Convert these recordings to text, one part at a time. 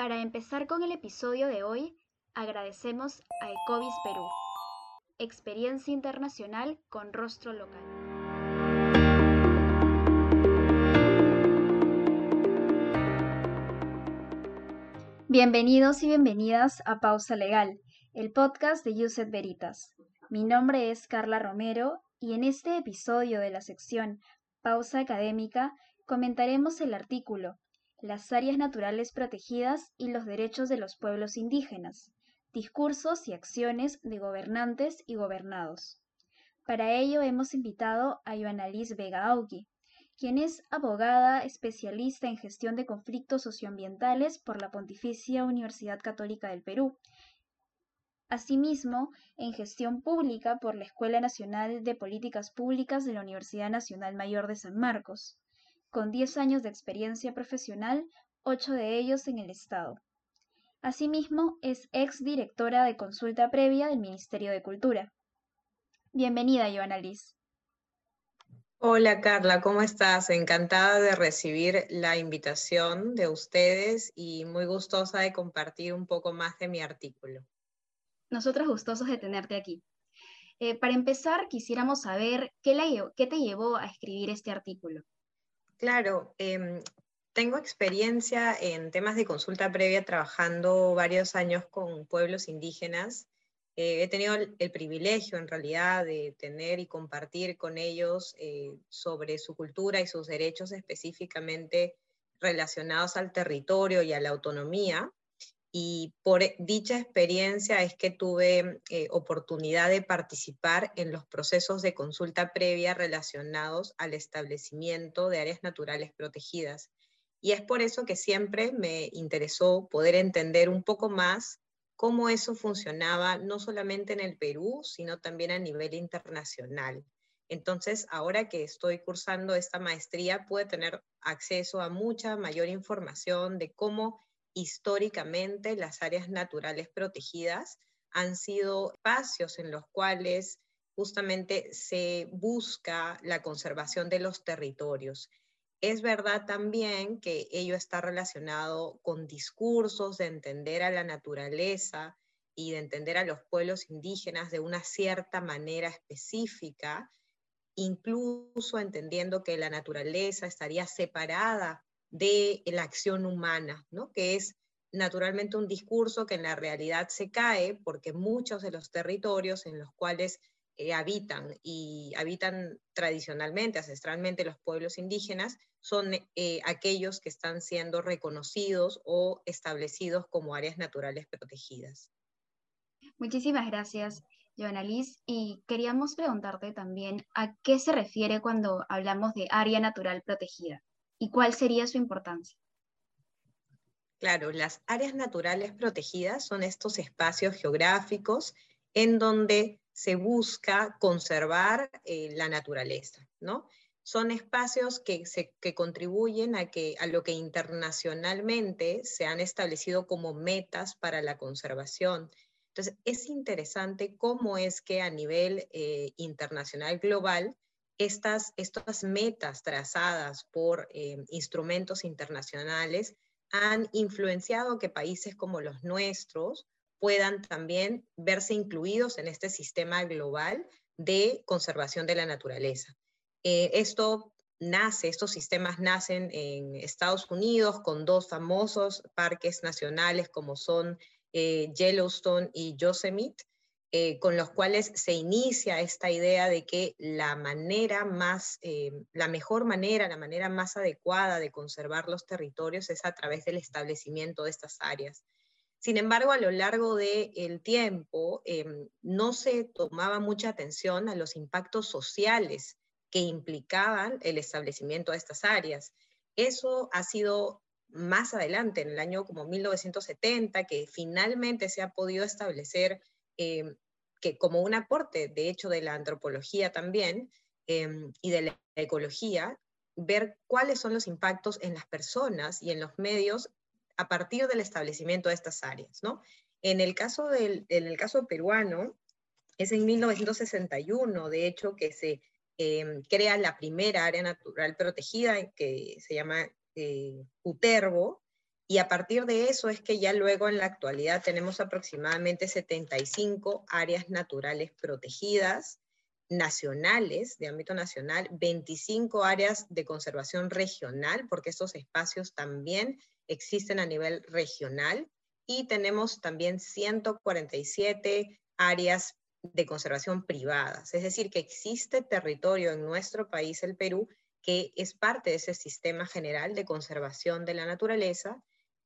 Para empezar con el episodio de hoy, agradecemos a Ecovis Perú, experiencia internacional con rostro local. Bienvenidos y bienvenidas a Pausa Legal, el podcast de Yuset Veritas. Mi nombre es Carla Romero y en este episodio de la sección Pausa Académica comentaremos el artículo Las áreas naturales protegidas y los derechos de los pueblos indígenas, discursos y acciones de gobernantes y gobernados. Para ello hemos invitado a Joana Liz Vega Auqui, quien es abogada especialista en gestión de conflictos socioambientales por la Pontificia Universidad Católica del Perú. Asimismo, en gestión pública por la Escuela Nacional de Políticas Públicas de la Universidad Nacional Mayor de San Marcos, con 10 años de experiencia profesional, 8 de ellos en el Estado. Asimismo, es ex directora de consulta previa del Ministerio de Cultura. Bienvenida, Joana Liz. Hola Carla, ¿cómo estás? Encantada de recibir la invitación de ustedes y muy gustosa de compartir un poco más de mi artículo. Nosotros gustosos de tenerte aquí. Eh, para empezar, quisiéramos saber qué, qué, te llevó a escribir este artículo. Claro, em, tengo experiencia en temas de consulta previa trabajando varios años con pueblos indígenas eh, he tenido el, privilegio en realidad de tener y compartir con ellos eh, sobre su cultura y sus derechos específicamente relacionados al territorio y a la autonomía. Y por dicha experiencia es que tuve eh, oportunidad de participar en los procesos de consulta previa relacionados al establecimiento de áreas naturales protegidas. Y es por eso que siempre me interesó poder entender un poco más cómo eso funcionaba no solamente en el Perú, sino también a nivel internacional. Entonces, ahora que estoy cursando esta maestría, puedo tener acceso a mucha mayor información de cómo históricamente las áreas naturales protegidas han sido espacios en los cuales justamente se busca la conservación de los territorios. Es verdad también que ello está relacionado con discursos de entender a la naturaleza y de entender a los pueblos indígenas de una cierta manera específica, incluso entendiendo que la naturaleza estaría separada de la acción humana, ¿no? que es naturalmente un discurso que en la realidad se cae porque muchos de los territorios en los cuales eh, habitan y habitan tradicionalmente, ancestralmente los pueblos indígenas, son eh, aquellos que están siendo reconocidos o establecidos como áreas naturales protegidas. Muchísimas gracias, Joana Liz. Y queríamos preguntarte también a qué se refiere cuando hablamos de área natural protegida y cuál sería su importancia. Claro, las áreas naturales protegidas son estos espacios geográficos en donde se busca conservar eh, la naturaleza, ¿no? Son espacios que, que contribuyen a, que, a lo que internacionalmente se han establecido como metas para la conservación. Entonces, es interesante cómo es que a nivel eh, internacional global, estas, estas metas trazadas por eh, instrumentos internacionales han influenciado que países como los nuestros puedan también verse incluidos en este sistema global de conservación de la naturaleza. Eh, esto nace, estos sistemas nacen en Estados Unidos con dos famosos parques nacionales como son eh, Yellowstone y Yosemite, eh, con los cuales se inicia esta idea de que la manera más, la mejor manera, la manera más adecuada de conservar los territorios es a través del establecimiento de estas áreas. Sin embargo, a lo largo del tiempo em, no se tomaba mucha atención a los impactos sociales que implicaban el establecimiento de estas áreas. Eso ha sido más adelante, en el año como 1970, que finalmente se ha podido establecer em, que como un aporte, de hecho, de la antropología también em, y de la ecología, ver cuáles son los impactos en las personas y en los medios a partir del establecimiento de estas áreas, ¿no? En el caso, del, en el caso peruano, es en 1961, de hecho, que se em, crea la primera área natural protegida, que se llama eh, Y a partir de eso es que ya luego en la actualidad tenemos aproximadamente 75 áreas naturales protegidas, nacionales, de ámbito nacional, 25 áreas de conservación regional, porque estos espacios también existen a nivel regional, y tenemos también 147 áreas de conservación privadas. Es decir, que existe territorio en nuestro país, el Perú, que es parte de ese sistema general de conservación de la naturaleza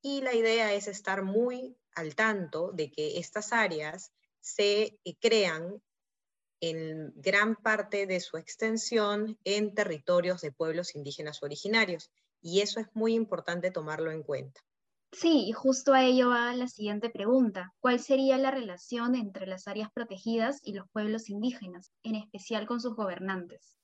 y la idea es estar muy al tanto de que estas áreas se eh, crean en gran parte de su extensión en territorios de pueblos indígenas originarios. Y eso es muy importante tomarlo en cuenta. Sí, y justo a ello va la siguiente pregunta. ¿Cuál sería la relación entre las áreas protegidas y los pueblos indígenas, en especial con sus gobernantes?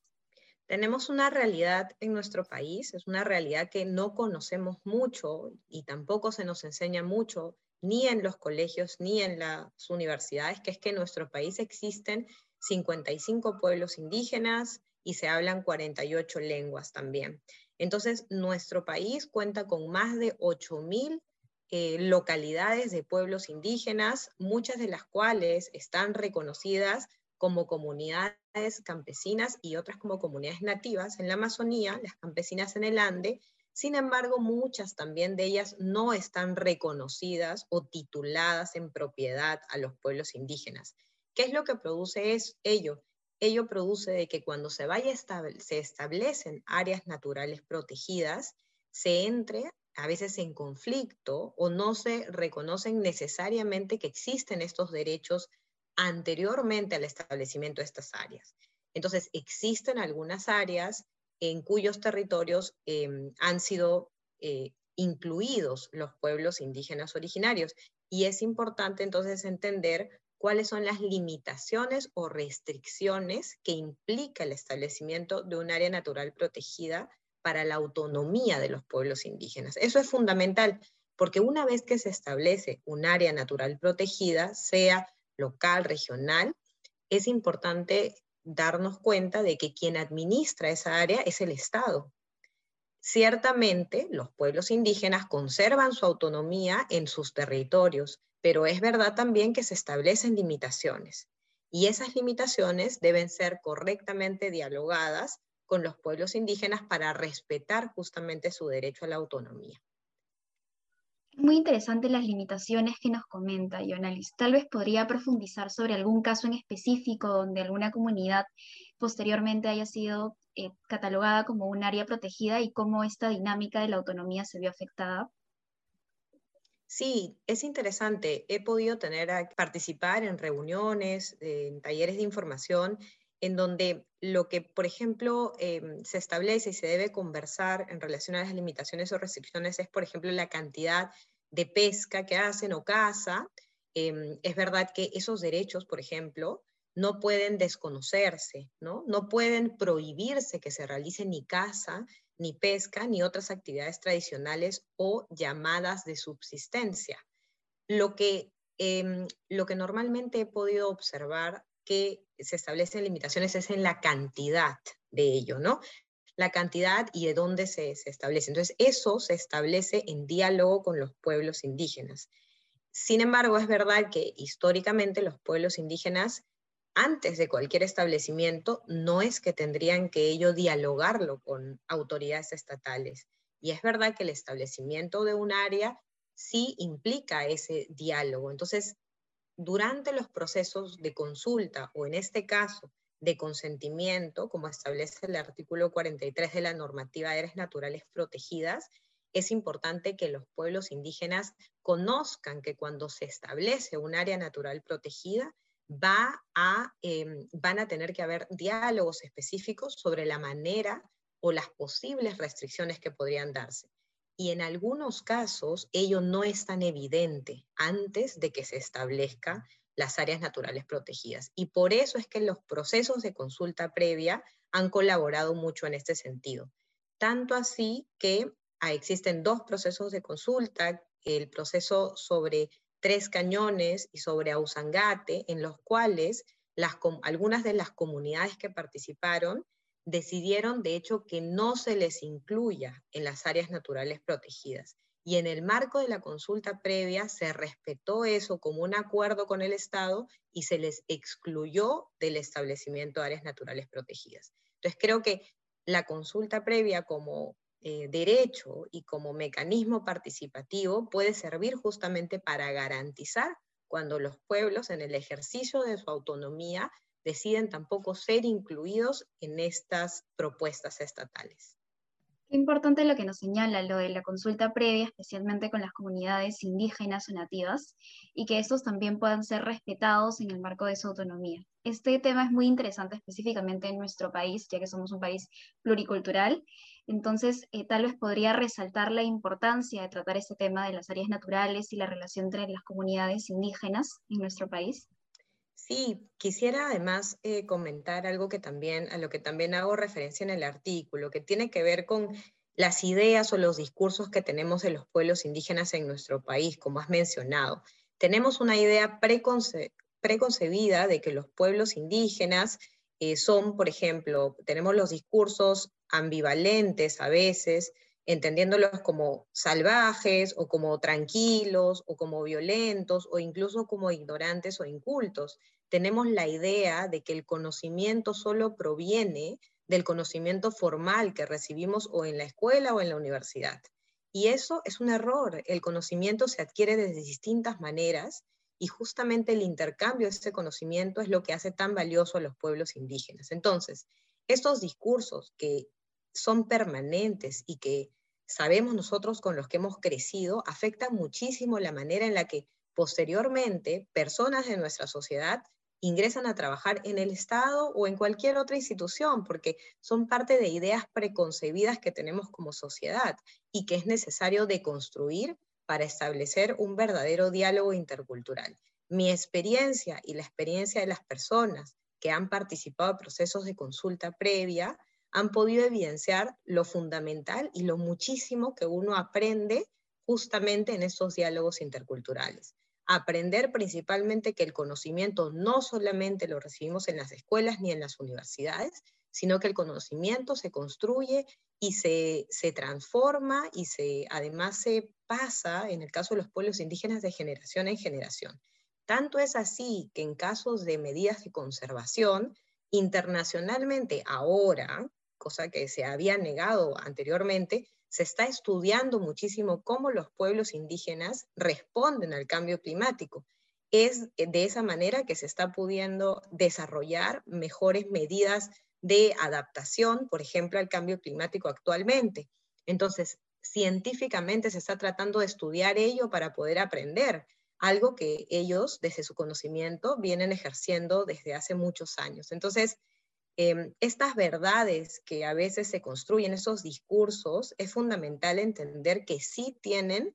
Tenemos una realidad en nuestro país, es una realidad que no conocemos mucho y tampoco se nos enseña mucho, ni en los colegios ni en las universidades, que es que en nuestro país existen 55 pueblos indígenas y se hablan 48 lenguas también. Entonces, nuestro país cuenta con más de 8.000 eh, localidades de pueblos indígenas, muchas de las cuales están reconocidas como comunidades campesinas y otras como comunidades nativas en la Amazonía, las campesinas en el Ande. Sin embargo, muchas también de ellas no están reconocidas o tituladas en propiedad a los pueblos indígenas. ¿Qué es lo que produce es ello? Ello produce de que cuando se, vaya se establecen áreas naturales protegidas, se entre a veces en conflicto o no se reconocen necesariamente que existen estos derechos anteriormente al establecimiento de estas áreas. Entonces, existen algunas áreas en cuyos territorios em, han sido eh, incluidos los pueblos indígenas originarios. Y es importante entonces entender cuáles son las limitaciones o restricciones que implica el establecimiento de un área natural protegida para la autonomía de los pueblos indígenas. Eso es fundamental, porque una vez que se establece un área natural protegida, sea local, regional, es importante darnos cuenta de que quien administra esa área es el Estado. Ciertamente, los pueblos indígenas conservan su autonomía en sus territorios, pero es verdad también que se establecen limitaciones y esas limitaciones deben ser correctamente dialogadas con los pueblos indígenas para respetar justamente su derecho a la autonomía. Muy interesante las limitaciones que nos comenta Yonalis. Tal vez podría profundizar sobre algún caso en específico donde alguna comunidad posteriormente haya sido eh, catalogada como un área protegida y cómo esta dinámica de la autonomía se vio afectada. Sí, es interesante. He podido tener a participar en reuniones, en talleres de información, en donde lo que, por ejemplo, em, se establece y se debe conversar en relación a las limitaciones o restricciones es, por ejemplo, la cantidad de pesca que hacen o caza. Em, es verdad que esos derechos, por ejemplo, no pueden desconocerse, ¿no? No pueden prohibirse que se realice ni caza ni pesca, ni otras actividades tradicionales o llamadas de subsistencia. Lo que, em, lo que normalmente he podido observar que se establecen limitaciones es en la cantidad de ello, ¿no? La cantidad y de dónde se, se establece. Entonces, eso se establece en diálogo con los pueblos indígenas. Sin embargo, es verdad que históricamente los pueblos indígenas antes de cualquier establecimiento, no es que tendrían que ello dialogarlo con autoridades estatales. Y es verdad que el establecimiento de un área sí implica ese diálogo. Entonces, durante los procesos de consulta o en este caso de consentimiento, como establece el artículo 43 de la normativa de áreas naturales protegidas, es importante que los pueblos indígenas conozcan que cuando se establece un área natural protegida, va a, em, van a tener que haber diálogos específicos sobre la manera o las posibles restricciones que podrían darse. Y en algunos casos ello no es tan evidente antes de que se establezca las áreas naturales protegidas. Y por eso es que los procesos de consulta previa han colaborado mucho en este sentido. Tanto así que ah, existen dos procesos de consulta, el proceso sobre Tres Cañones y sobre Ausangate, en los cuales algunas de las comunidades que participaron decidieron, de hecho, que no se les incluya en las áreas naturales protegidas. Y en el marco de la consulta previa se respetó eso como un acuerdo con el Estado y se les excluyó del establecimiento de áreas naturales protegidas. Entonces creo que la consulta previa como eh, derecho y como mecanismo participativo puede servir justamente para garantizar cuando los pueblos en el ejercicio de su autonomía deciden tampoco ser incluidos en estas propuestas estatales. Qué importante lo que nos señala, lo de la consulta previa, especialmente con las comunidades indígenas o nativas, y que estos también puedan ser respetados en el marco de su autonomía. Este tema es muy interesante específicamente en nuestro país, ya que somos un país pluricultural. Entonces, eh, tal vez podría resaltar la importancia de tratar este tema de las áreas naturales y la relación entre las comunidades indígenas en nuestro país. Sí, quisiera además eh, comentar algo que también, a lo que también hago referencia en el artículo, que tiene que ver con las ideas o los discursos que tenemos de los pueblos indígenas en nuestro país, como has mencionado. Tenemos una idea preconcebida de que los pueblos indígenas eh, son, por ejemplo, tenemos los discursos ambivalentes a veces, entendiéndolos como salvajes o como tranquilos o como violentos o incluso como ignorantes o incultos tenemos la idea de que el conocimiento solo proviene del conocimiento formal que recibimos o en la escuela o en la universidad. Y eso es un error. El conocimiento se adquiere de distintas maneras y justamente el intercambio de ese conocimiento es lo que hace tan valioso a los pueblos indígenas. Entonces, estos discursos que son permanentes y que sabemos nosotros con los que hemos crecido afectan muchísimo la manera en la que posteriormente personas de nuestra sociedad ingresan a trabajar en el Estado o en cualquier otra institución, porque son parte de ideas preconcebidas que tenemos como sociedad y que es necesario deconstruir para establecer un verdadero diálogo intercultural. Mi experiencia y la experiencia de las personas que han participado en procesos de consulta previa han podido evidenciar lo fundamental y lo muchísimo que uno aprende justamente en estos diálogos interculturales aprender principalmente que el conocimiento no solamente lo recibimos en las escuelas ni en las universidades, sino que el conocimiento se construye y se, transforma y se, además se pasa, en el caso de los pueblos indígenas, de generación en generación. Tanto es así que en casos de medidas de conservación, internacionalmente ahora, cosa que se había negado anteriormente, se está estudiando muchísimo cómo los pueblos indígenas responden al cambio climático. Es de esa manera que se está pudiendo desarrollar mejores medidas de adaptación, por ejemplo, al cambio climático actualmente. Entonces, científicamente se está tratando de estudiar ello para poder aprender, algo que ellos, desde su conocimiento, vienen ejerciendo desde hace muchos años. Entonces, Em, estas verdades que a veces se construyen, esos discursos, es fundamental entender que sí tienen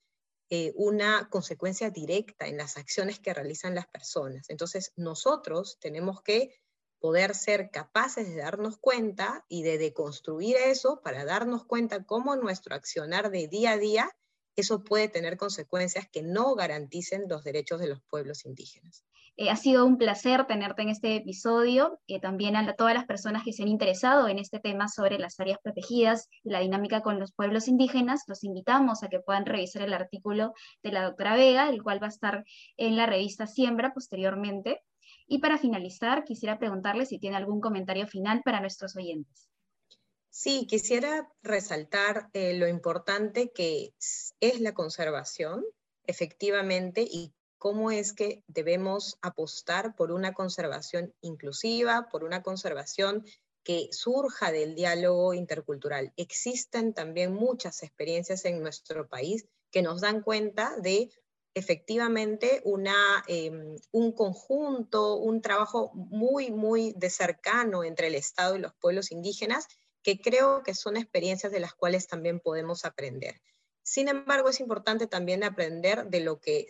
eh, una consecuencia directa en las acciones que realizan las personas. Entonces, nosotros tenemos que poder ser capaces de darnos cuenta y de deconstruir eso para darnos cuenta cómo nuestro accionar de día a día, eso puede tener consecuencias que no garanticen los derechos de los pueblos indígenas. Eh, ha sido un placer tenerte en este episodio. Eh, también a todas las personas que se han interesado en este tema sobre las áreas protegidas y la dinámica con los pueblos indígenas, los invitamos a que puedan revisar el artículo de la doctora Vega, el cual va a estar en la revista Siembra posteriormente. Y para finalizar, quisiera preguntarle si tiene algún comentario final para nuestros oyentes. Sí, quisiera resaltar eh, lo importante que es la conservación, efectivamente, y cómo es que debemos apostar por una conservación inclusiva, por una conservación que surja del diálogo intercultural. Existen también muchas experiencias en nuestro país que nos dan cuenta de efectivamente em, un conjunto, un trabajo muy, muy de cercano entre el Estado y los pueblos indígenas, que creo que son experiencias de las cuales también podemos aprender. Sin embargo, es importante también aprender de lo que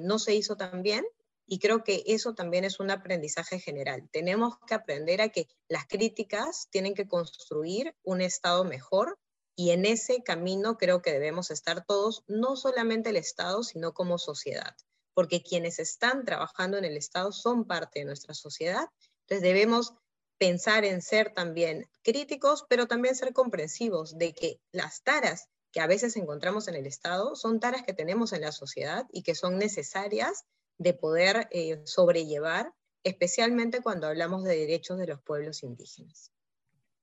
no se hizo tan bien y creo que eso también es un aprendizaje general. Tenemos que aprender a que las críticas tienen que construir un Estado mejor y en ese camino creo que debemos estar todos, no solamente el Estado, sino como sociedad, porque quienes están trabajando en el Estado son parte de nuestra sociedad. Entonces debemos pensar en ser también críticos, pero también ser comprensivos de que las taras que a veces encontramos en el Estado son taras que tenemos en la sociedad y que son necesarias de poder eh, sobrellevar, especialmente cuando hablamos de derechos de los pueblos indígenas.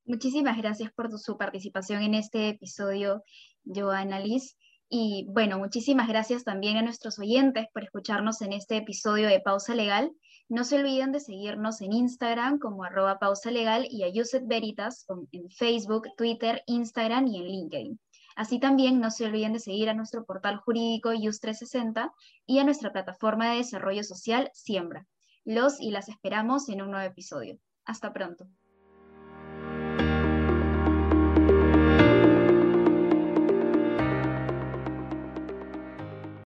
Muchísimas gracias por su participación en este episodio, Joana Liz. Y bueno, muchísimas gracias también a nuestros oyentes por escucharnos en este episodio de Pausa Legal. No se olviden de seguirnos en Instagram como arroba pausa legal y a Yuset Veritas en Facebook, Twitter, Instagram y en LinkedIn. Así también no se olviden de seguir a nuestro portal jurídico YUS360 y a nuestra plataforma de desarrollo social Siembra. Los y las esperamos en un nuevo episodio. Hasta pronto.